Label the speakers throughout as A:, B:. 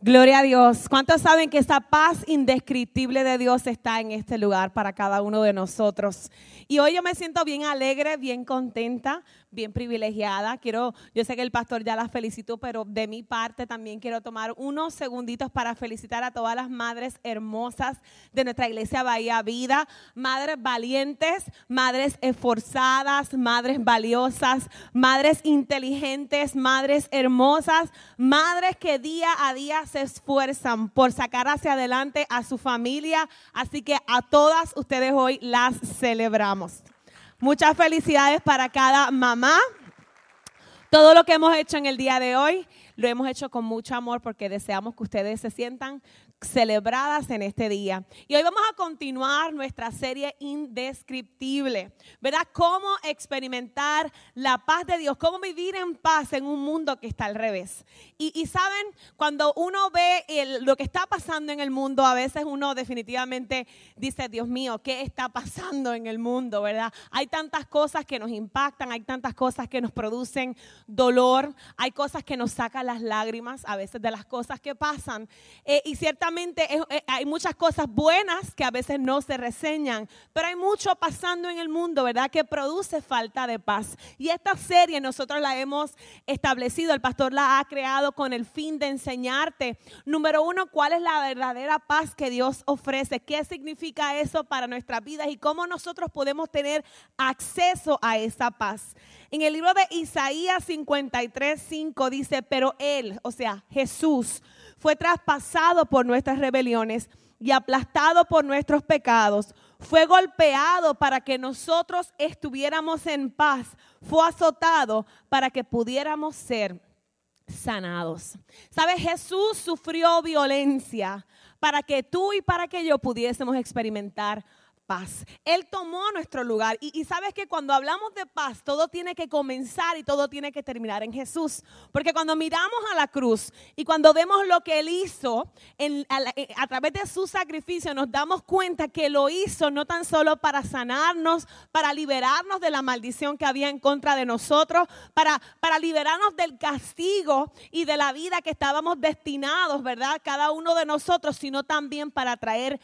A: Gloria a Dios. ¿Cuántos saben que esa paz indescriptible de Dios está en este lugar para cada uno de nosotros? Y hoy yo me siento bien alegre, bien contenta, bien privilegiada. Quiero, yo sé que el pastor ya la felicitó, pero de mi parte también quiero tomar unos segunditos para felicitar a todas las madres hermosas de nuestra iglesia Bahía Vida, madres valientes, madres esforzadas, madres valiosas, madres inteligentes, madres hermosas, madres que día a día se esfuerzan por sacar hacia adelante a su familia. Así que a todas ustedes hoy las celebramos. Muchas felicidades para cada mamá. Todo lo que hemos hecho en el día de hoy lo hemos hecho con mucho amor porque deseamos que ustedes se sientan celebradas en este día. Y hoy vamos a continuar nuestra serie indescriptible, ¿verdad? Cómo experimentar la paz de Dios, cómo vivir en paz en un mundo que está al revés. Y, saben, cuando uno ve lo que está pasando en el mundo, a veces uno definitivamente dice, Dios mío, ¿qué está pasando en el mundo, verdad? Hay tantas cosas que nos impactan, hay tantas cosas que nos producen dolor, hay cosas que nos sacan las lágrimas a veces de las cosas que pasan. Eh, y ciertamente eh, hay muchas cosas buenas que a veces no se reseñan, pero hay mucho pasando en el mundo, ¿verdad? Que produce falta de paz. Y esta serie nosotros la hemos establecido, el pastor la ha creado con el fin de enseñarte, número uno, cuál es la verdadera paz que Dios ofrece, qué significa eso para nuestras vidas y cómo nosotros podemos tener acceso a esa paz. En el libro de Isaías 53, 5 dice, pero Él, o sea, Jesús, fue traspasado por nuestras rebeliones y aplastado por nuestros pecados. Fue golpeado para que nosotros estuviéramos en paz. Fue azotado para que pudiéramos ser sanados. ¿Sabes? Jesús sufrió violencia para que tú y para que yo pudiésemos experimentar paz. Él tomó nuestro lugar. Y, sabes que cuando hablamos de paz, todo tiene que comenzar y todo tiene que terminar en Jesús. Porque cuando miramos a la cruz y cuando vemos lo que Él hizo a, través de su sacrificio, nos damos cuenta que lo hizo no tan solo para sanarnos, para liberarnos de la maldición que había en contra de nosotros, para, para liberarnos del castigo y de la vida que estábamos destinados, ¿verdad? Cada uno de nosotros, sino también para traer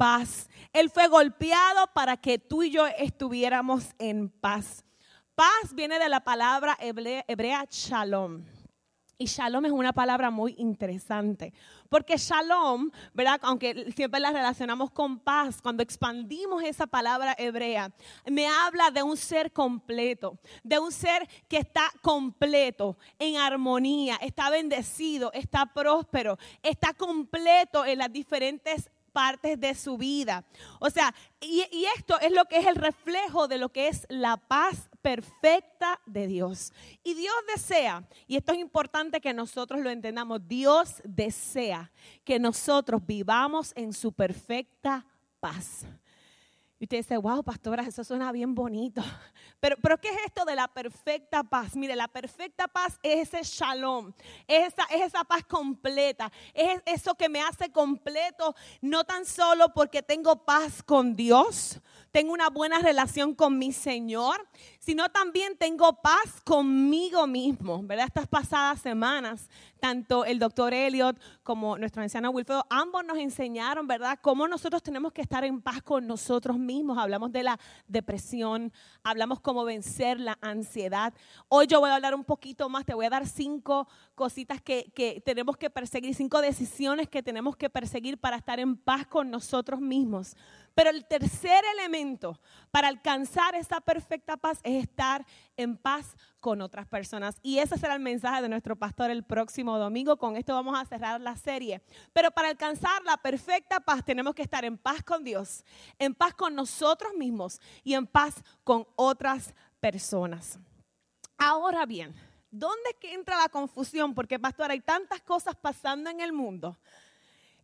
A: paz. Él fue golpeado para que tú y yo estuviéramos en paz. Paz viene de la palabra hebrea shalom. Y shalom es una palabra muy interesante, porque shalom, ¿verdad? Aunque siempre la relacionamos con paz, cuando expandimos esa palabra hebrea, me habla de un ser completo, de un ser que está completo, en armonía, está bendecido, está próspero, está completo en las diferentes partes de su vida. O sea, y, esto es lo que es el reflejo de lo que es la paz perfecta de Dios. Y Dios desea, y esto es importante que nosotros lo entendamos, Dios desea que nosotros vivamos en su perfecta paz. Y usted dice, wow, pastora, eso suena bien bonito. Pero, pero ¿qué es esto de la perfecta paz? Mire, la perfecta paz es ese shalom, es esa, es esa paz completa, es eso que me hace completo, no tan solo porque tengo paz con Dios, tengo una buena relación con mi Señor, sino también tengo paz conmigo mismo, ¿verdad? Estas pasadas semanas, tanto el doctor Elliot como nuestro anciano Wilfredo, ambos nos enseñaron, ¿verdad?, cómo nosotros tenemos que estar en paz con nosotros mismos. Hablamos de la depresión, hablamos cómo vencer la ansiedad. Hoy yo voy a hablar un poquito más, te voy a dar cinco cositas que, que tenemos que perseguir, cinco decisiones que tenemos que perseguir para estar en paz con nosotros mismos. Pero el tercer elemento para alcanzar esa perfecta paz es estar en paz con otras personas. Y ese será el mensaje de nuestro pastor el próximo domingo. Con esto vamos a cerrar la serie. Pero para alcanzar la perfecta paz tenemos que estar en paz con Dios, en paz con nosotros mismos y en paz con otras personas. Ahora bien, ¿dónde es que entra la confusión? Porque, pastor, hay tantas cosas pasando en el mundo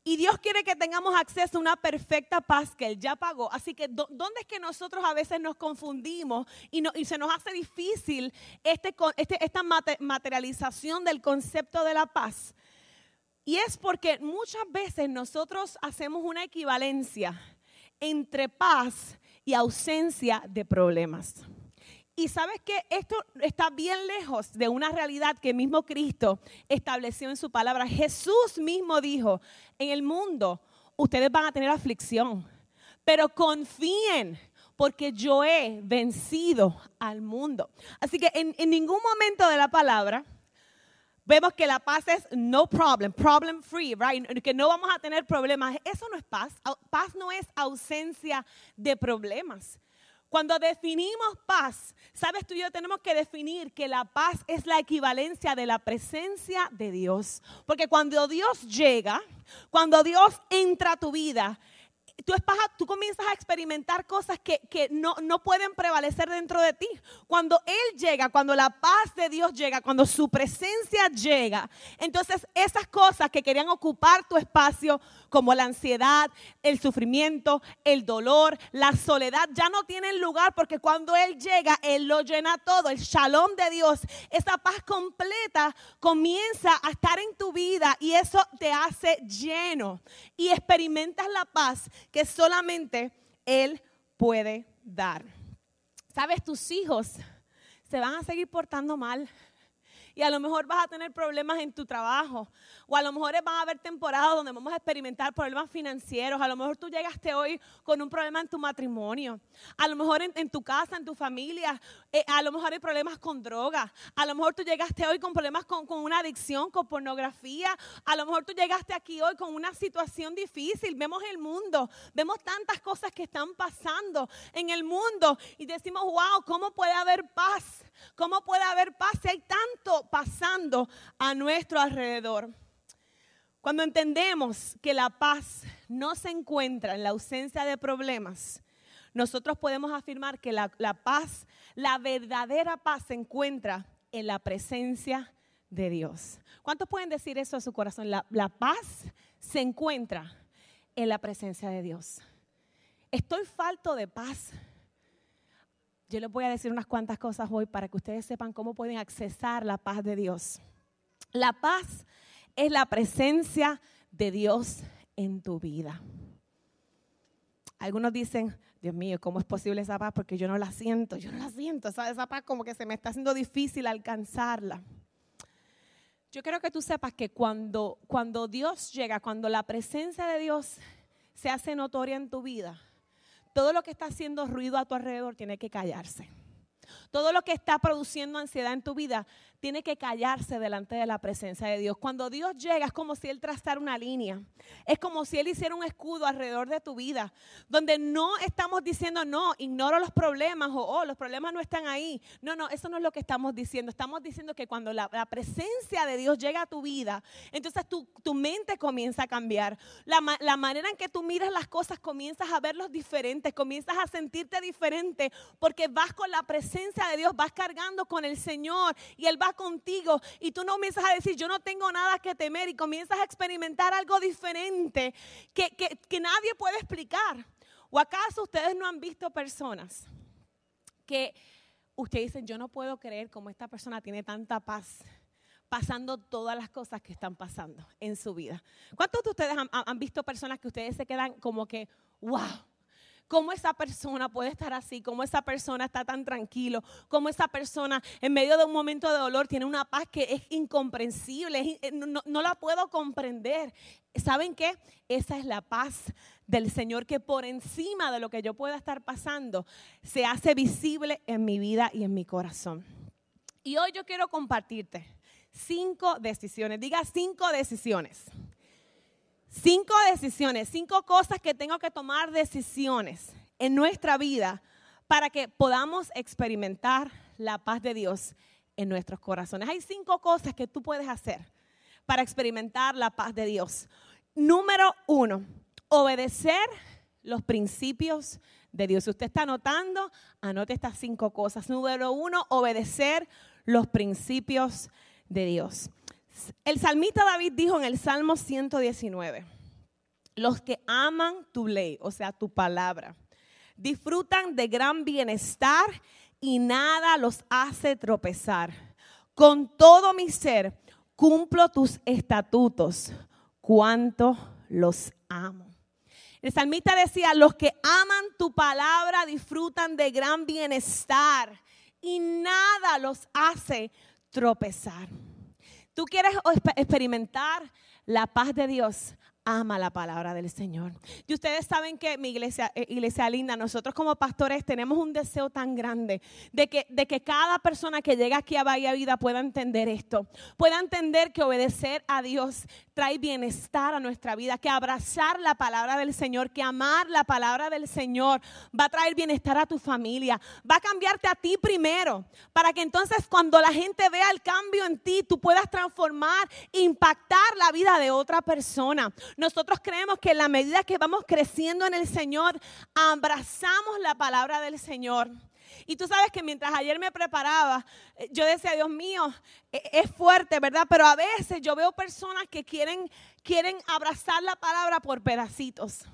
A: y Dios quiere que tengamos acceso a una perfecta paz que Él ya pagó. Así que, ¿dónde es que nosotros a veces nos confundimos y, se nos hace difícil este, este, esta materialización del concepto de la paz? Y es porque muchas veces nosotros hacemos una equivalencia entre paz y ausencia de problemas. Y sabes que esto está bien lejos de una realidad que mismo Cristo estableció en su palabra. Jesús mismo dijo, en el mundo ustedes van a tener aflicción, pero confíen porque yo he vencido al mundo. Así que en, en ningún momento de la palabra vemos que la paz es no problem, problem free, right? Que no vamos a tener problemas. Eso no es paz. Paz no es ausencia de problemas. Cuando definimos paz, sabes tú y yo tenemos que definir que la paz es la equivalencia de la presencia de Dios. Porque cuando Dios llega, cuando Dios entra a tu vida, tú, tú comienzas a experimentar cosas que, no, no, pueden prevalecer dentro de ti. Cuando Él llega, cuando la paz de Dios llega, cuando su presencia llega, entonces esas cosas que querían ocupar tu espacio, como la ansiedad, el sufrimiento, el dolor, la soledad, ya no tienen lugar porque cuando Él llega, Él lo llena todo. El shalom de Dios, esa paz completa comienza a estar en tu vida y eso te hace lleno y experimentas la paz que solamente Él puede dar. Sabes, tus hijos se van a seguir portando mal y a lo mejor vas a tener problemas en tu trabajo. O a lo mejor van a haber temporadas donde vamos a experimentar problemas financieros. A lo mejor tú llegaste hoy con un problema en tu matrimonio. A lo mejor en, tu casa, en tu familia. Eh, a lo mejor hay problemas con droga. A lo mejor tú llegaste hoy con problemas con, una adicción, con pornografía. A lo mejor tú llegaste aquí hoy con una situación difícil. Vemos el mundo. Vemos tantas cosas que están pasando en el mundo. Y decimos, wow, ¿cómo puede haber paz? ¿Cómo puede haber paz si hay tanto pasando a nuestro alrededor? Cuando entendemos que la paz no se encuentra en la ausencia de problemas, nosotros podemos afirmar que la, paz, la verdadera paz se encuentra en la presencia de Dios. ¿Cuántos pueden decir eso a su corazón? La, la paz se encuentra en la presencia de Dios. Estoy falto de paz. Yo les voy a decir unas cuantas cosas hoy para que ustedes sepan cómo pueden accesar la paz de Dios. La paz es la presencia de Dios en tu vida. Algunos dicen, Dios mío, ¿cómo es posible esa paz? Porque yo no la siento, yo no la siento. Esa, paz como que se me está haciendo difícil alcanzarla. Yo quiero que tú sepas que cuando, cuando Dios llega, cuando la presencia de Dios se hace notoria en tu vida, todo lo que está haciendo ruido a tu alrededor tiene que callarse. Todo lo que está produciendo ansiedad en tu vida tiene que callarse delante de la presencia de Dios. Cuando Dios llega es como si Él trazara una línea. Es como si Él hiciera un escudo alrededor de tu vida. Donde no estamos diciendo, no, ignoro los problemas o oh, los problemas no están ahí. No, no, eso no es lo que estamos diciendo. Estamos diciendo que cuando la, presencia de Dios llega a tu vida, entonces tu, tu mente comienza a cambiar. La, la manera en que tú miras las cosas comienzas a verlos diferentes, comienzas a sentirte diferente porque vas con la presencia de Dios, vas cargando con el Señor y Él va contigo y tú no comienzas a decir, yo no tengo nada que temer y comienzas a experimentar algo diferente que, que nadie puede explicar. ¿O acaso ustedes no han visto personas que ustedes dicen, yo no puedo creer cómo esta persona tiene tanta paz? pasando todas las cosas que están pasando en su vida. ¿Cuántos de ustedes han, han, visto personas que ustedes se quedan como que, wow, cómo esa persona puede estar así, cómo esa persona está tan tranquilo, cómo esa persona en medio de un momento de dolor tiene una paz que es incomprensible, eh, no, la puedo comprender. ¿Saben qué? Esa es la paz del Señor que por encima de lo que yo pueda estar pasando se hace visible en mi vida y en mi corazón. Y hoy yo quiero compartirte cinco decisiones, diga cinco decisiones Cinco decisiones, cinco cosas que tengo que tomar decisiones en nuestra vida para que podamos experimentar la paz de Dios en nuestros corazones. Hay cinco cosas que tú puedes hacer para experimentar la paz de Dios. Número uno, obedecer los principios de Dios. Si usted está anotando, anote estas cinco cosas. Número uno, obedecer los principios de Dios. El salmista David dijo en el Salmo 119, los que aman tu ley, o sea, tu palabra, disfrutan de gran bienestar y nada los hace tropezar. Con todo mi ser cumplo tus estatutos, cuánto los amo. El salmista decía, los que aman tu palabra disfrutan de gran bienestar y nada los hace tropezar. ¿Tú quieres experimentar la paz de Dios? ama la palabra del Señor. Y ustedes saben que mi iglesia, eh, iglesia linda, nosotros como pastores tenemos un deseo tan grande de que, de que cada persona que llega aquí a Bahía Vida pueda entender esto, pueda entender que obedecer a Dios trae bienestar a nuestra vida, que abrazar la palabra del Señor, que amar la palabra del Señor va a traer bienestar a tu familia, va a cambiarte a ti primero, para que entonces cuando la gente vea el cambio en ti, tú puedas transformar, impactar la vida de otra persona. Nosotros creemos que en la medida que vamos creciendo en el Señor, abrazamos la palabra del Señor. Y tú sabes que mientras ayer me preparaba, eh, yo decía, Dios mío, e-, es fuerte, ¿verdad? Pero a veces yo veo personas que quieren, quieren abrazar la palabra por pedacitos.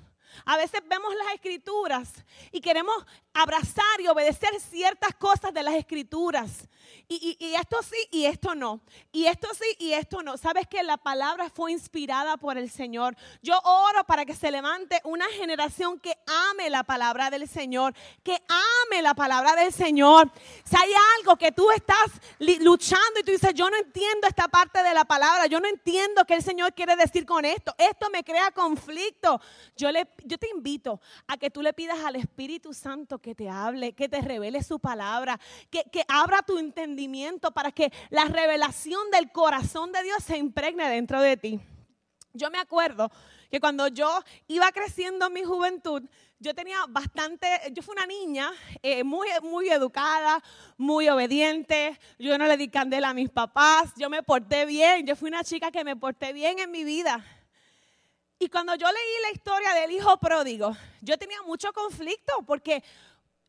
A: A veces vemos las escrituras y queremos abrazar y obedecer ciertas cosas de las escrituras. Y, esto sí y esto no. Y esto sí y esto no. Sabes que la palabra fue inspirada por el Señor. Yo oro para que se levante una generación que ame la palabra del Señor. Que ame la palabra del Señor. Si hay algo que tú estás luchando y tú dices, yo no entiendo esta parte de la palabra. Yo no entiendo qué el Señor quiere decir con esto. Esto me crea conflicto. Yo, le, yo te invito a que tú le pidas al Espíritu Santo que te hable, que te revele su palabra. Que, que abra tu entendimiento para que la revelación del corazón de Dios se impregne dentro de ti. Yo me acuerdo que cuando yo iba creciendo en mi juventud, yo tenía bastante, yo fui una niña eh, muy, muy educada, muy obediente, yo no le di candela a mis papás, yo me porté bien, yo fui una chica que me porté bien en mi vida. Y cuando yo leí la historia del hijo pródigo, yo tenía mucho conflicto porque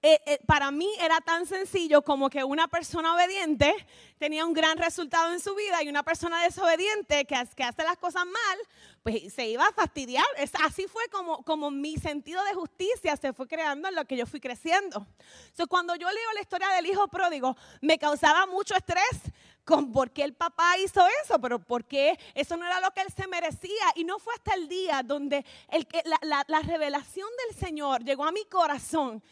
A: eh, eh, para mí era tan sencillo como que una persona obediente tenía un gran resultado en su vida y una persona desobediente que, que hace las cosas mal, pues se iba a fastidiar. así fue como, como mi sentido de justicia se fue creando en lo que yo fui creciendo. Entonces, cuando yo leo la historia del hijo pródigo, me causaba mucho estrés con por qué el papá hizo eso, pero por qué eso no era lo que él se merecía. Y no fue hasta el día donde el, la, la, la revelación del Señor llegó a mi corazón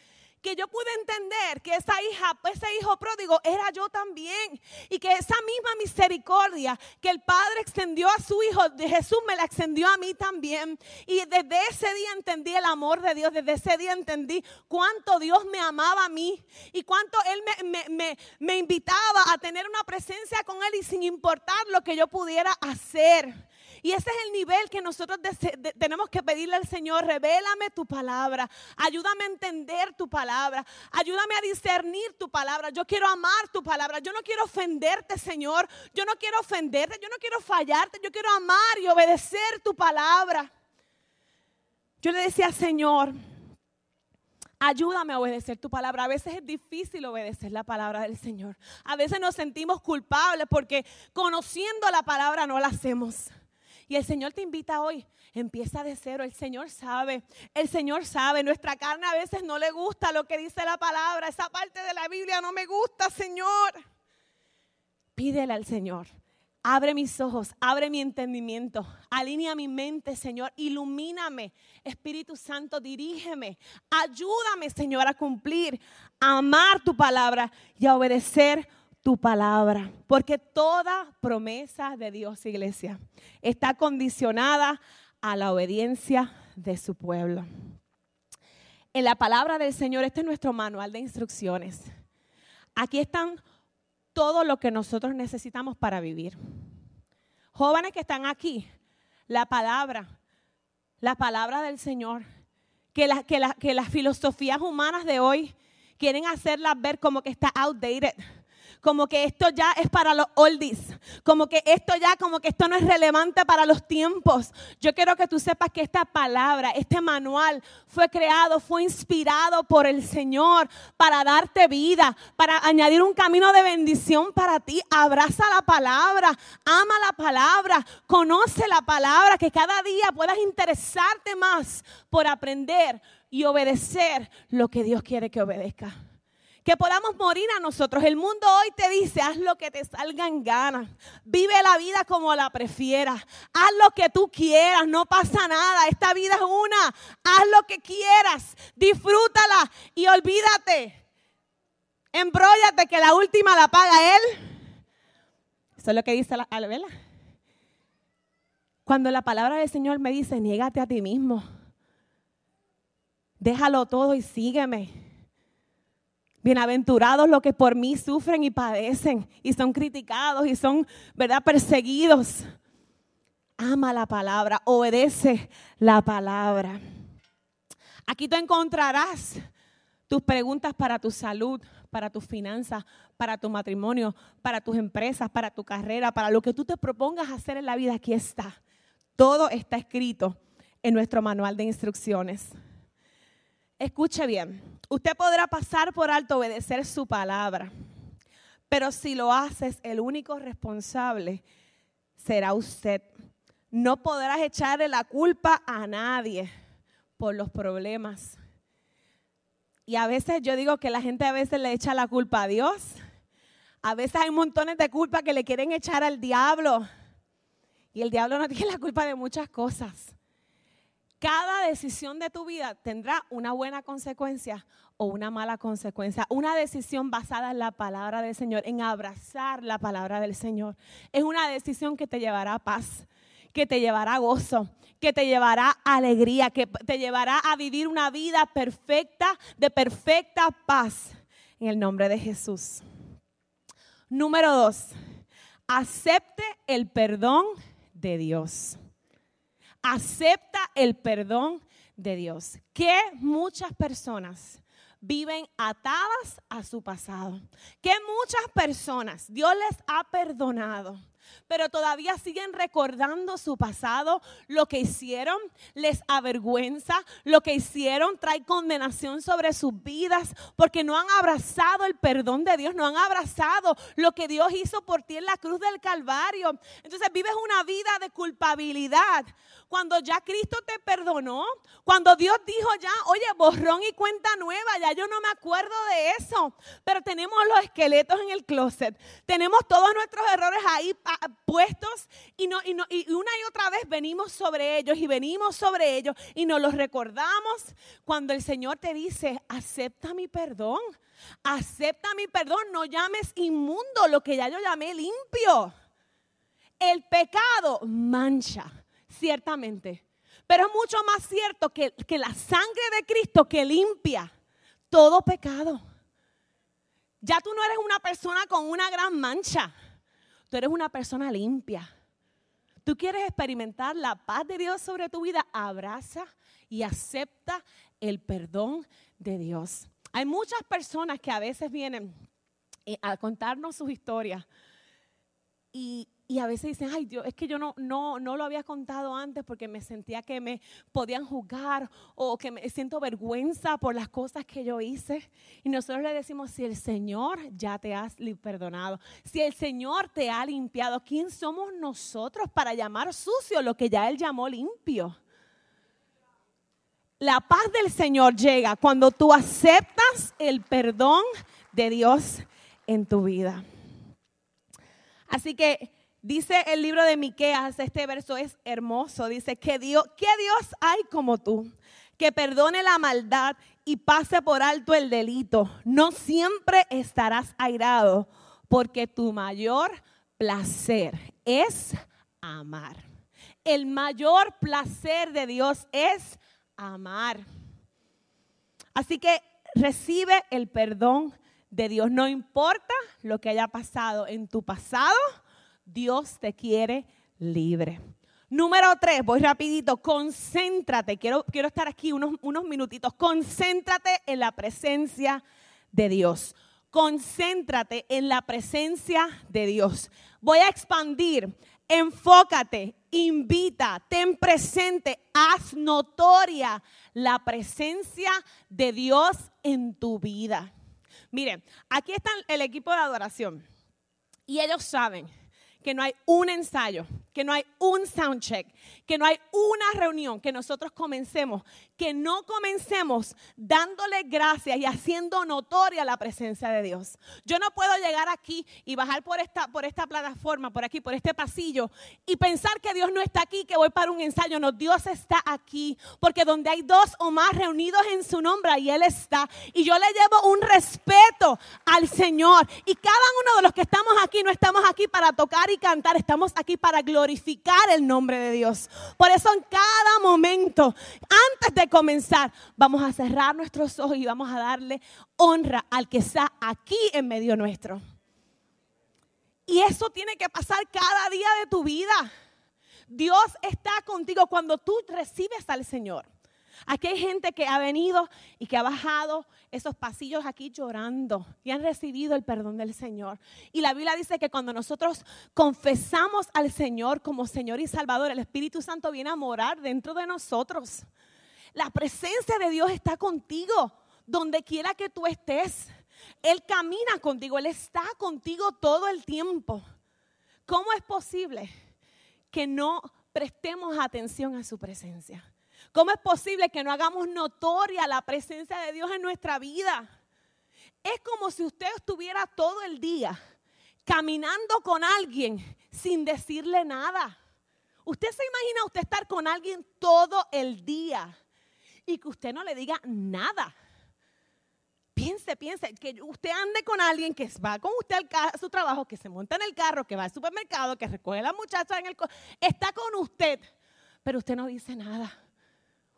A: que yo pude entender que esa hija, ese hijo pródigo era yo también. Y que esa misma misericordia que el Padre extendió a su hijo, de Jesús me la extendió a mí también. Y desde ese día entendí el amor de Dios, desde ese día entendí cuánto Dios me amaba a mí y cuánto Él me, me, me invitaba a tener una presencia con Él y sin importar lo que yo pudiera hacer. Y ese es el nivel que nosotros tenemos que pedirle al Señor, revélame tu palabra, ayúdame a entender tu palabra, ayúdame a discernir tu palabra. Yo quiero amar tu palabra, yo no quiero ofenderte, Señor, yo no quiero ofenderte, yo no quiero fallarte, yo quiero amar y obedecer tu palabra. Yo le decía, Señor, Ayúdame a obedecer tu palabra. A veces es difícil obedecer la palabra del Señor. A veces nos sentimos culpables porque conociendo la palabra no la hacemos. Y el Señor te invita hoy, empieza de cero. El Señor sabe, el Señor sabe. Nuestra carne a veces no le gusta lo que dice la palabra. Esa parte de la Biblia no me gusta, Señor. Pídele al Señor. Abre mis ojos, abre mi entendimiento, alinea mi mente, Señor, ilumíname. Espíritu Santo, dirígeme. Ayúdame, Señor, a cumplir, a amar tu palabra y a obedecer tu palabra. Porque toda promesa de Dios, iglesia, está condicionada a la obediencia de su pueblo. En la palabra del Señor, este es nuestro manual de instrucciones. Aquí están todo lo que nosotros necesitamos para vivir. Jóvenes que están aquí, la palabra, la palabra del Señor, que, que, que las filosofías humanas de hoy quieren hacerlas ver como que está outdated como que esto ya es para los oldies, como que esto ya, como que esto no es relevante para los tiempos. Yo quiero que tú sepas que esta palabra, este manual fue creado, fue inspirado por el Señor para darte vida, para añadir un camino de bendición para ti. Abraza la palabra, ama la palabra, conoce la palabra, que cada día puedas interesarte más por aprender y obedecer lo que Dios quiere que obedezca que podamos morir a nosotros. El mundo hoy te dice, haz lo que te salga en ganas. Vive la vida como la prefieras. Haz lo que tú quieras, no pasa nada. Esta vida es una. Haz lo que quieras, disfrútala y olvídate. Embróllate que la última la paga él. Eso es lo que dice la, ¿verdad? Cuando la palabra del Señor me dice, niégate a ti mismo. Déjalo todo y sígueme. Bienaventurados los que por mí sufren y padecen y son criticados y son, ¿verdad?, perseguidos. Ama la palabra, obedece la palabra. Aquí tú encontrarás tus preguntas para tu salud, para tus finanzas, para tu matrimonio, para tus empresas, para tu carrera, para lo que tú te propongas hacer en la vida. Aquí está. Todo está escrito en nuestro manual de instrucciones. Escuche bien, usted podrá pasar por alto obedecer su palabra, pero si lo haces, el único responsable será usted. No podrás echarle la culpa a nadie por los problemas. Y a veces yo digo que la gente a veces le echa la culpa a Dios. A veces hay montones de culpa que le quieren echar al diablo. Y el diablo no tiene la culpa de muchas cosas. Cada decisión de tu vida tendrá una buena consecuencia o una mala consecuencia. Una decisión basada en la palabra del Señor, en abrazar la palabra del Señor. Es una decisión que te llevará a paz, que te llevará a gozo, que te llevará a alegría, que te llevará a vivir una vida perfecta, de perfecta paz. En el nombre de Jesús. Número dos, acepte el perdón de Dios. Acepta el perdón de Dios. Que muchas personas viven atadas a su pasado. Que muchas personas Dios les ha perdonado pero todavía siguen recordando su pasado, lo que hicieron les avergüenza, lo que hicieron trae condenación sobre sus vidas, porque no han abrazado el perdón de Dios, no han abrazado lo que Dios hizo por ti en la cruz del Calvario. Entonces vives una vida de culpabilidad. Cuando ya Cristo te perdonó, cuando Dios dijo ya, oye, borrón y cuenta nueva, ya yo no me acuerdo de eso, pero tenemos los esqueletos en el closet, tenemos todos nuestros errores ahí puestos y, no, y, y una y otra vez venimos sobre ellos y venimos sobre ellos y nos los recordamos cuando el Señor te dice, acepta mi perdón, acepta mi perdón, no llames inmundo lo que ya yo llamé limpio. El pecado mancha, ciertamente, pero es mucho más cierto que, que la sangre de Cristo que limpia todo pecado. Ya tú no eres una persona con una gran mancha. Tú eres una persona limpia. Tú quieres experimentar la paz de Dios sobre tu vida. Abraza y acepta el perdón de Dios. Hay muchas personas que a veces vienen eh, a contarnos sus historias y, y a veces dicen, ay Dios, es que yo no, no, no lo había contado antes porque me sentía que me podían juzgar o que me siento vergüenza por las cosas que yo hice. Y nosotros le decimos, si el Señor ya te ha perdonado, si el Señor te ha limpiado, ¿quién somos nosotros para llamar sucio lo que ya Él llamó limpio? La paz del Señor llega cuando tú aceptas el perdón de Dios en tu vida. Así que Dice el libro de Miqueas, este verso es hermoso, dice que Dios, ¿qué Dios hay como tú? Que perdone la maldad y pase por alto el delito. No siempre estarás airado, porque tu mayor placer es amar. El mayor placer de Dios es amar. Así que recibe el perdón de Dios. No importa lo que haya pasado en tu pasado Dios te quiere libre. Número tres, voy rapidito, concéntrate, quiero, quiero estar aquí unos, unos minutitos, concéntrate en la presencia de Dios. Concéntrate en la presencia de Dios. Voy a expandir, enfócate, invita, ten presente, haz notoria la presencia de Dios en tu vida. Miren, aquí está el equipo de adoración y ellos saben que no hay un ensayo que no hay un sound check, que no hay una reunión, que nosotros comencemos, que no comencemos dándole gracias y haciendo notoria la presencia de Dios. Yo no puedo llegar aquí y bajar por esta, por esta plataforma, por aquí, por este pasillo y pensar que Dios no está aquí, que voy para un ensayo. No, Dios está aquí, porque donde hay dos o más reunidos en su nombre, ahí Él está. Y yo le llevo un respeto al Señor. Y cada uno de los que estamos aquí, no estamos aquí para tocar y cantar, estamos aquí para glorificar glorificar el nombre de Dios. Por eso en cada momento, antes de comenzar, vamos a cerrar nuestros ojos y vamos a darle honra al que está aquí en medio nuestro. Y eso tiene que pasar cada día de tu vida. Dios está contigo cuando tú recibes al Señor. Aquí hay gente que ha venido y que ha bajado esos pasillos aquí llorando y han recibido el perdón del Señor. Y la Biblia dice que cuando nosotros confesamos al Señor como Señor y Salvador, el Espíritu Santo viene a morar dentro de nosotros. La presencia de Dios está contigo, donde quiera que tú estés. Él camina contigo, Él está contigo todo el tiempo. ¿Cómo es posible que no prestemos atención a su presencia? ¿Cómo es posible que no hagamos notoria la presencia de Dios en nuestra vida? Es como si usted estuviera todo el día caminando con alguien sin decirle nada. Usted se imagina usted estar con alguien todo el día y que usted no le diga nada. Piense, piense, que usted ande con alguien que va con usted a su trabajo, que se monta en el carro, que va al supermercado, que recoge a la muchacha en el... Está con usted, pero usted no dice nada.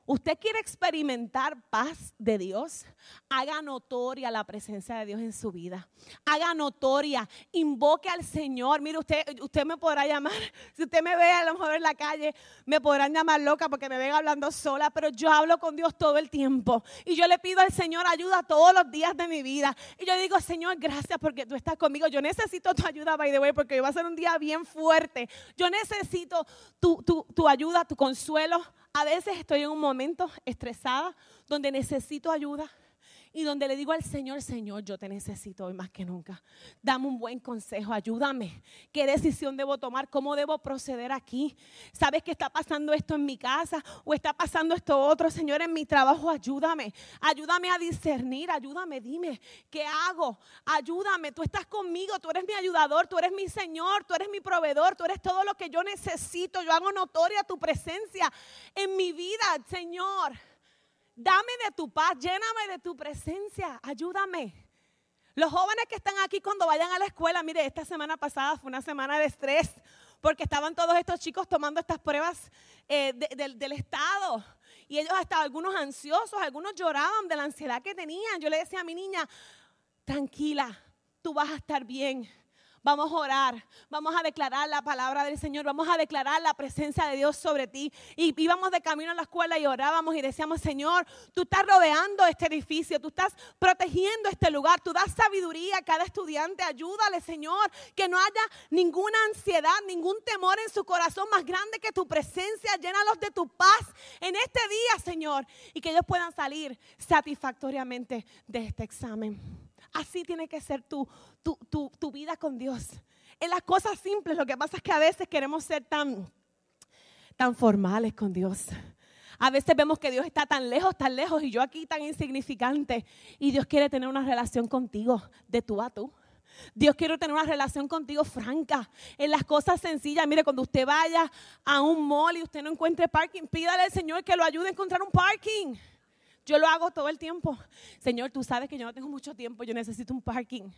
A: ¿Usted quiere experimentar paz de Dios? Haga notoria la presencia de Dios en su vida. Haga notoria, invoque al Señor. Mire, usted, usted me podrá llamar, si usted me ve a lo mejor en la calle, me podrán llamar loca porque me ven hablando sola, pero yo hablo con Dios todo el tiempo. Y yo le pido al Señor ayuda todos los días de mi vida. Y yo digo, Señor, gracias porque tú estás conmigo. Yo necesito tu ayuda, by the way, porque va a ser un día bien fuerte. Yo necesito tu, tu ayuda, tu consuelo a veces estoy en un momento estresada donde necesito ayuda y donde le digo al Señor, Señor, yo te necesito hoy más que nunca. Dame un buen consejo, ayúdame. ¿Qué decisión debo tomar? ¿Cómo debo proceder aquí? ¿Sabes que está pasando esto en mi casa o está pasando esto otro? Señor, en mi trabajo, ayúdame. Ayúdame a discernir, ayúdame, dime, ¿qué hago? Ayúdame, tú estás conmigo, tú eres mi ayudador, tú eres mi Señor, tú eres mi proveedor, tú eres todo lo que yo necesito. Yo hago notoria tu presencia en mi vida, Señor. Dame de tu paz, lléname de tu presencia, ayúdame. Los jóvenes que están aquí cuando vayan a la escuela, mire, esta semana pasada fue una semana de estrés porque estaban todos estos chicos tomando estas pruebas eh, del Estado. Y ellos estaban algunos ansiosos, algunos lloraban de la ansiedad que tenían. Yo le decía a mi niña, tranquila, tú vas a estar bien Vamos a orar, vamos a declarar la palabra del Señor, vamos a declarar la presencia de Dios sobre ti. Y íbamos de camino a la escuela y orábamos y decíamos, Señor, tú estás rodeando este edificio, tú estás protegiendo este lugar, tú das sabiduría a cada estudiante, ayúdale, Señor, que no haya ninguna ansiedad, ningún temor en su corazón más grande que tu presencia, llénalos de tu paz en este día, Señor, y que ellos puedan salir satisfactoriamente de este examen. Así tiene que ser tu, vida con Dios. En las cosas simples, lo que pasa es que a veces queremos ser tan, tan formales con Dios. A veces vemos que Dios está tan lejos, tan lejos y yo aquí tan insignificante. Y Dios quiere tener una relación contigo de tú a tú. Dios quiere tener una relación contigo franca en las cosas sencillas. Mire, cuando usted vaya a un mall y usted no encuentre parking, pídale al Señor que lo ayude a encontrar un parking. Yo lo hago todo el tiempo. Señor, tú sabes que yo no tengo mucho tiempo, yo necesito un parking.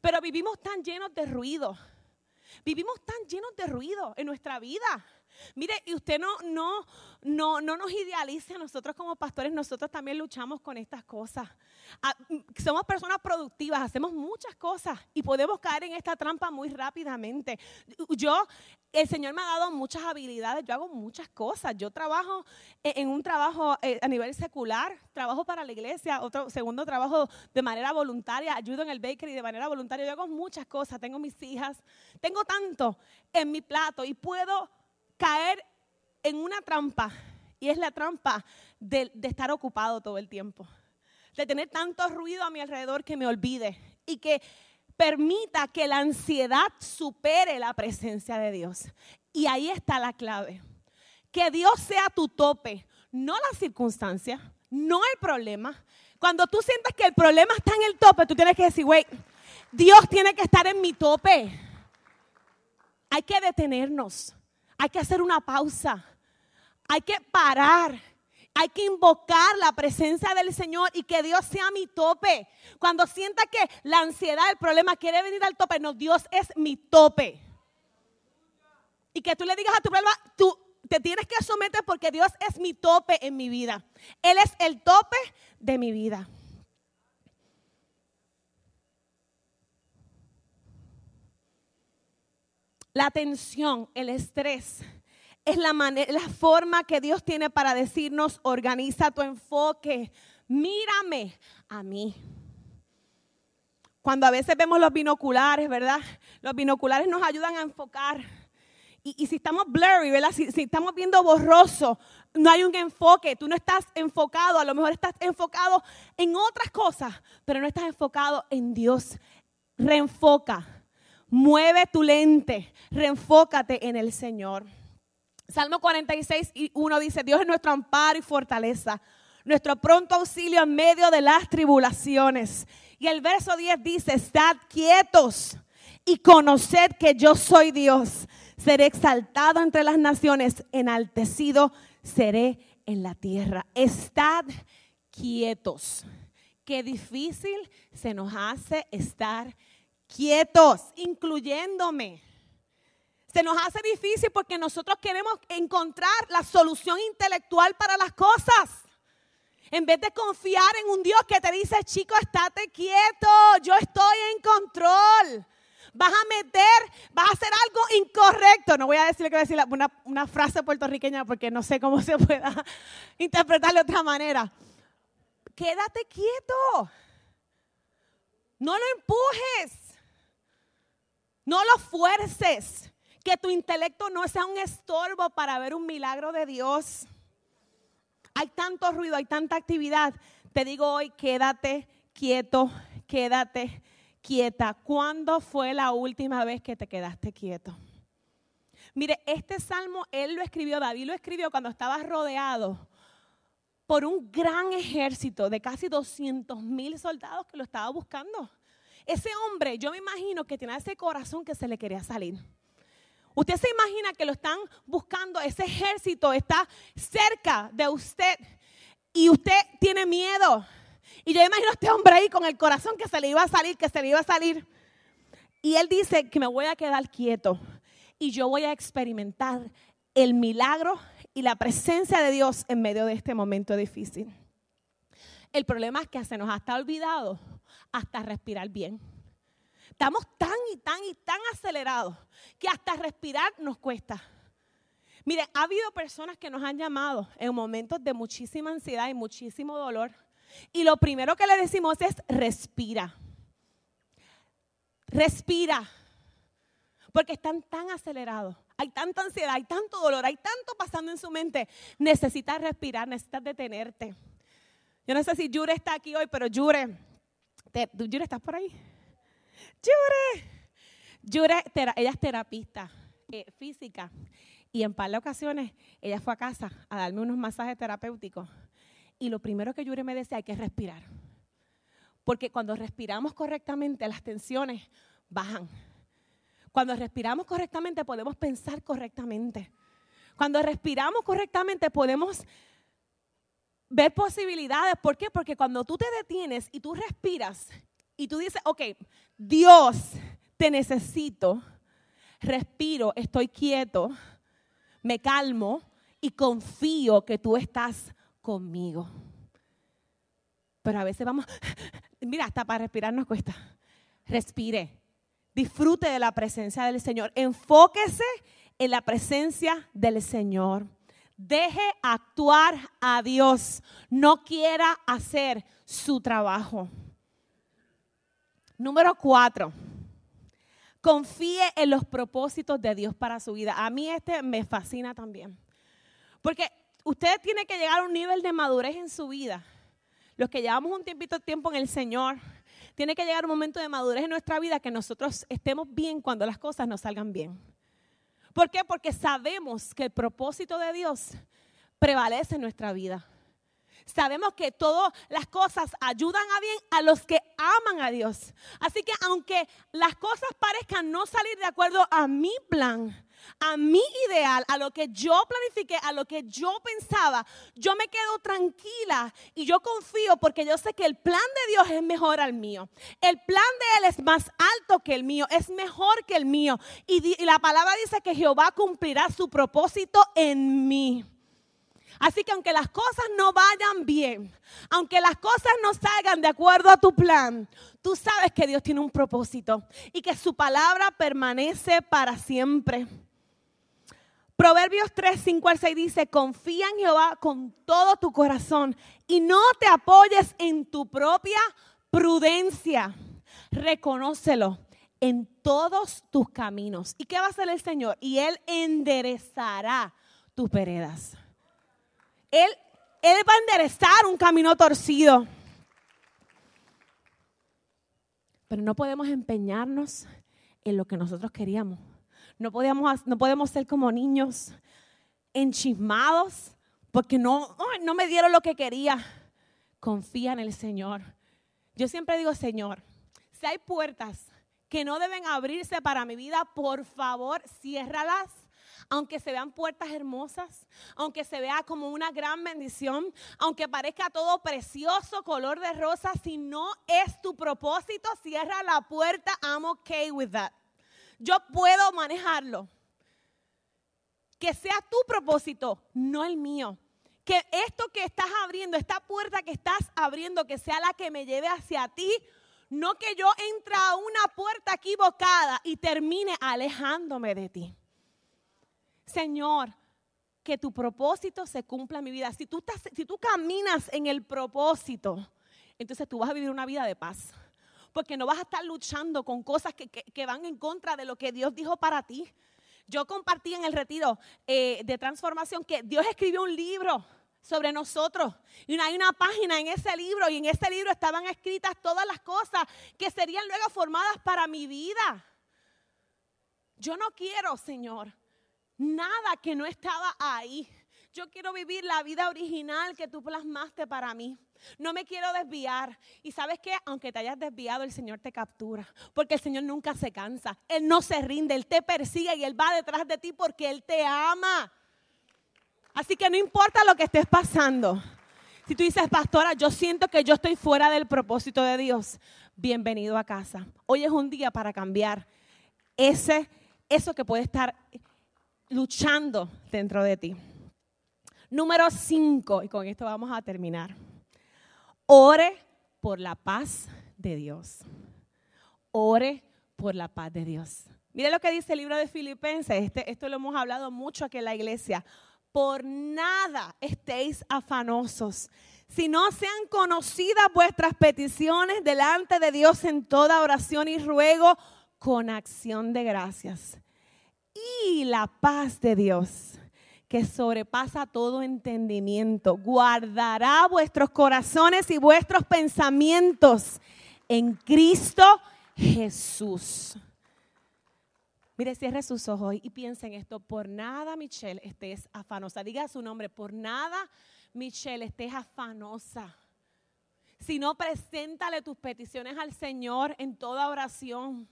A: Pero vivimos tan llenos de ruido. Vivimos tan llenos de ruido en nuestra vida. Mire, y usted no, no, no, no nos idealice, nosotros como pastores, nosotros también luchamos con estas cosas. Ah, mm, somos personas productivas, hacemos muchas cosas y podemos caer en esta trampa muy rápidamente. Yo, el Señor me ha dado muchas habilidades, yo hago muchas cosas. Yo trabajo en un trabajo eh, a nivel secular, trabajo para la iglesia, otro segundo trabajo de manera voluntaria, ayudo en el bakery de manera voluntaria. Yo hago muchas cosas, tengo mis hijas, tengo tanto en mi plato y puedo caer en una trampa y es la trampa de, estar ocupado todo el tiempo, de tener tanto ruido a mi alrededor que me olvide y que permita que la ansiedad supere la presencia de Dios. Y ahí está la clave. Que Dios sea tu tope, no la circunstancia, no el problema. Cuando tú sientas que el problema está en el tope, tú tienes que decir, wait, Dios tiene que estar en mi tope. Hay que detenernos, hay que hacer una pausa, hay que parar hay que invocar la presencia del Señor y que Dios sea mi tope. Cuando sienta que la ansiedad, el problema quiere venir al tope, no, Dios es mi tope. Y que tú le digas a tu problema, tú te tienes que someter porque Dios es mi tope en mi vida. Él es el tope de mi vida. La tensión, el estrés, es la, manera, la forma que Dios tiene para decirnos, organiza tu enfoque, mírame a mí. Cuando a veces vemos los binoculares, ¿verdad? Los binoculares nos ayudan a enfocar. Y, si estamos blurry, ¿verdad? Si, si estamos viendo borroso, no hay un enfoque. Tú no estás enfocado, a lo mejor estás enfocado en otras cosas, pero no estás enfocado en Dios. Reenfoca. Mueve tu lente. Reenfócate en el Señor. Salmo 46 y 1 dice, Dios es nuestro amparo y fortaleza, nuestro pronto auxilio en medio de las tribulaciones. Y el verso 10 dice, estad quietos y conoced que yo soy Dios. Seré exaltado entre las naciones, enaltecido seré en la tierra. Estad quietos. Qué difícil se nos hace estar quietos, incluyéndome. Se nos hace difícil porque nosotros queremos encontrar la solución intelectual para las cosas. En vez de confiar en un Dios que te dice, chico, estate quieto, yo estoy en control. Vas a meter, vas a hacer algo incorrecto. No voy a decirle que voy a decir una, una frase puertorriqueña porque no sé cómo se pueda interpretar de otra manera. Quédate quieto. No lo empujes. No lo fuerces que tu intelecto no sea un estorbo para ver un milagro de Dios. Hay tanto ruido, hay tanta actividad. Te digo hoy, quédate quieto, quédate quieta. ¿Cuándo fue la última vez que te quedaste quieto? Mire, este salmo él lo escribió, David lo escribió cuando estaba rodeado por un gran ejército de casi 200 mil soldados que lo estaba buscando. Ese hombre, yo me imagino que tenía ese corazón que se le quería salir. Usted se imagina que lo están buscando, ese ejército está cerca de usted y usted tiene miedo. Y yo imagino a este hombre ahí con el corazón que se le iba a salir, que se le iba a salir. Y él dice que me voy a quedar quieto y yo voy a experimentar el milagro y la presencia de Dios en medio de este momento difícil. El problema es que se nos ha olvidado hasta respirar bien. Estamos tan y tan y tan acelerados que hasta respirar nos cuesta. Mire, ha habido personas que nos han llamado en momentos de muchísima ansiedad y muchísimo dolor. Y lo primero que le decimos es respira. Respira. Porque están tan acelerados. Hay tanta ansiedad, hay tanto dolor, hay tanto pasando en su mente. Necesitas respirar, necesitas detenerte. Yo no sé si Yure está aquí hoy, pero Yure, Yure, ¿estás por ahí? Yure. Yure, ella es terapista eh, física y en par de ocasiones ella fue a casa a darme unos masajes terapéuticos. Y lo primero que Yure me decía hay que respirar. Porque cuando respiramos correctamente las tensiones bajan. Cuando respiramos correctamente podemos pensar correctamente. Cuando respiramos correctamente podemos ver posibilidades. ¿Por qué? Porque cuando tú te detienes y tú respiras y tú dices, ok, Dios, te necesito, respiro, estoy quieto, me calmo y confío que tú estás conmigo. Pero a veces vamos, mira, hasta para respirar nos cuesta. Respire, disfrute de la presencia del Señor, enfóquese en la presencia del Señor. Deje actuar a Dios, no quiera hacer su trabajo. Número cuatro, confíe en los propósitos de Dios para su vida. A mí este me fascina también. Porque usted tiene que llegar a un nivel de madurez en su vida. Los que llevamos un tiempito tiempo en el Señor, tiene que llegar un momento de madurez en nuestra vida que nosotros estemos bien cuando las cosas nos salgan bien. ¿Por qué? Porque sabemos que el propósito de Dios prevalece en nuestra vida. Sabemos que todas las cosas ayudan a bien a los que aman a Dios. Así que aunque las cosas parezcan no salir de acuerdo a mi plan, a mi ideal, a lo que yo planifiqué, a lo que yo pensaba, yo me quedo tranquila y yo confío porque yo sé que el plan de Dios es mejor al mío. El plan de Él es más alto que el mío, es mejor que el mío. Y, y la palabra dice que Jehová cumplirá su propósito en mí. Así que aunque las cosas no vayan bien, aunque las cosas no salgan de acuerdo a tu plan, tú sabes que Dios tiene un propósito y que su palabra permanece para siempre. Proverbios 3, 5 al 6 dice, confía en Jehová con todo tu corazón y no te apoyes en tu propia prudencia. Reconócelo en todos tus caminos. ¿Y qué va a hacer el Señor? Y Él enderezará tus veredas. Él, él va a enderezar un camino torcido. Pero no podemos empeñarnos en lo que nosotros queríamos. No, no podemos ser como niños enchismados porque no, no me dieron lo que quería. Confía en el Señor. Yo siempre digo, Señor, si hay puertas que no deben abrirse para mi vida, por favor, ciérralas aunque se vean puertas hermosas, aunque se vea como una gran bendición, aunque parezca todo precioso, color de rosa, si no es tu propósito, cierra la puerta. I'm okay with that. Yo puedo manejarlo. Que sea tu propósito, no el mío. Que esto que estás abriendo, esta puerta que estás abriendo, que sea la que me lleve hacia ti, no que yo entre a una puerta equivocada y termine alejándome de ti. Señor, que tu propósito se cumpla en mi vida. Si tú, estás, si tú caminas en el propósito, entonces tú vas a vivir una vida de paz porque no vas a estar luchando con cosas que, van en contra de lo que Dios dijo para ti. Yo compartí en el retiro eh, de transformación que Dios escribió un libro sobre nosotros. Y hay una página en ese libro y en ese libro estaban escritas todas las cosas que serían luego formadas para mi vida. Yo no quiero, Señor, nada que no estaba ahí. Yo quiero vivir la vida original que tú plasmaste para mí. No me quiero desviar. Y sabes qué, aunque te hayas desviado, el Señor te captura. Porque el Señor nunca se cansa. Él no se rinde, Él te persigue y Él va detrás de ti porque Él te ama. Así que no importa lo que estés pasando. Si tú dices, pastora, yo siento que yo estoy fuera del propósito de Dios, bienvenido a casa. Hoy es un día para cambiar ese, eso que puede estar luchando dentro de ti. Número cinco, y con esto vamos a terminar. Ore por la paz de Dios. Ore por la paz de Dios. Mire lo que dice el libro de Filipenses. Este, esto lo hemos hablado mucho aquí en la iglesia. Por nada estéis afanosos, si no sean conocidas vuestras peticiones delante de Dios en toda oración y ruego con acción de gracias. Y la paz de Dios que sobrepasa todo entendimiento, guardará vuestros corazones y vuestros pensamientos en Cristo Jesús. Mire, cierre sus ojos y piense en esto. Por nada, Michelle, estés afanosa. Diga su nombre. Por nada, Michelle, estés afanosa. Si no, preséntale tus peticiones al Señor en toda oración.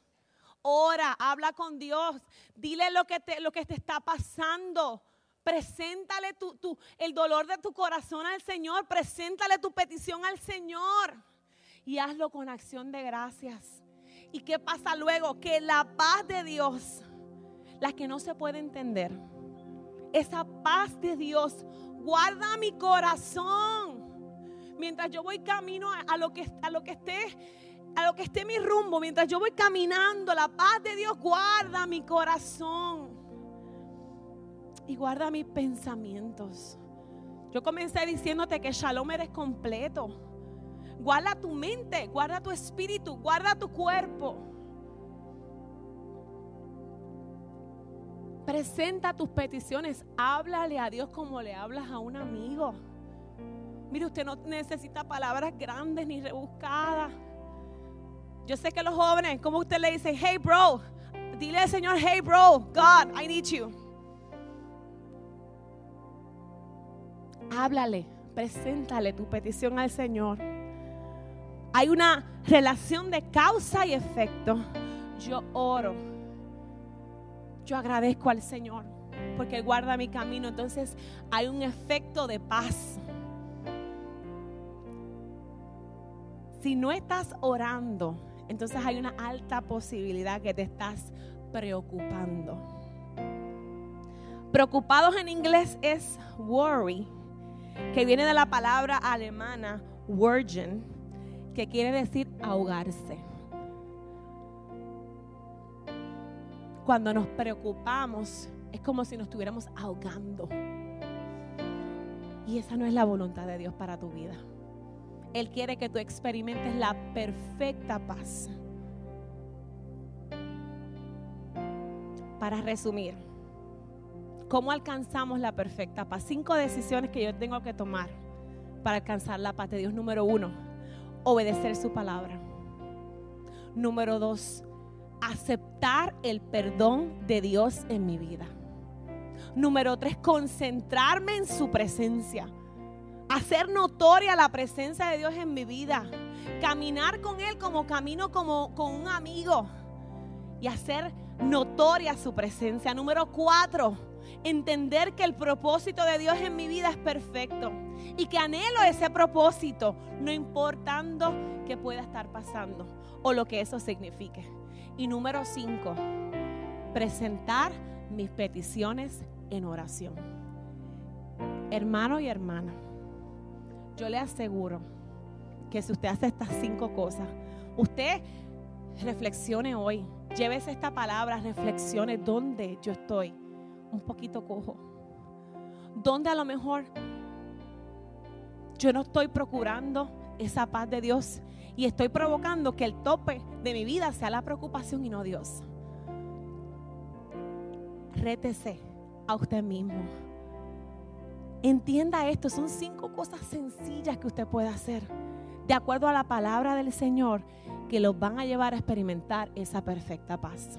A: Ora, habla con Dios. Dile lo que te, lo que te está pasando. Preséntale tu, el dolor de tu corazón al Señor. Preséntale tu petición al Señor. Y hazlo con acción de gracias. ¿Y qué pasa luego? Que la paz de Dios, la que no se puede entender, esa paz de Dios guarda mi corazón. Mientras yo voy camino a, lo que, a lo que esté a lo que esté mi rumbo, mientras yo voy caminando, la paz de Dios guarda mi corazón y guarda mis pensamientos. Yo comencé diciéndote que Shalom eres completo. Guarda tu mente, guarda tu espíritu, guarda tu cuerpo. Presenta tus peticiones, háblale a Dios como le hablas a un amigo. Mire, usted no necesita palabras grandes ni rebuscadas. Yo sé que los jóvenes, como usted le dice, hey bro, dile al Señor, hey bro, God, I need you. Háblale, preséntale tu petición al Señor. Hay una relación de causa y efecto. Yo oro. Yo agradezco al Señor porque guarda mi camino. Entonces hay un efecto de paz. Si no estás orando, entonces hay una alta posibilidad que te estás preocupando. Preocupados en inglés es worry, que viene de la palabra alemana worgen, que quiere decir ahogarse. Cuando nos preocupamos es como si nos estuviéramos ahogando. Y esa no es la voluntad de Dios para tu vida. Él quiere que tú experimentes la perfecta paz. Para resumir, ¿cómo alcanzamos la perfecta paz? Cinco decisiones que yo tengo que tomar para alcanzar la paz de Dios. Número uno, obedecer su palabra. Número dos, aceptar el perdón de Dios en mi vida. Número tres, concentrarme en su presencia. Hacer notoria la presencia de Dios en mi vida. Caminar con Él como camino como con un amigo. Y hacer notoria su presencia. Número cuatro, entender que el propósito de Dios en mi vida es perfecto. Y que anhelo ese propósito, no importando qué pueda estar pasando o lo que eso signifique. Y número cinco, presentar mis peticiones en oración. Hermano y hermana, yo le aseguro que si usted hace estas cinco cosas, usted reflexione hoy, llévese esta palabra, reflexione dónde yo estoy un poquito cojo, dónde a lo mejor yo no estoy procurando esa paz de Dios y estoy provocando que el tope de mi vida sea la preocupación y no Dios. Rétese a usted mismo. Entienda esto, son cinco cosas sencillas que usted puede hacer de acuerdo a la palabra del Señor que los van a llevar a experimentar esa perfecta paz.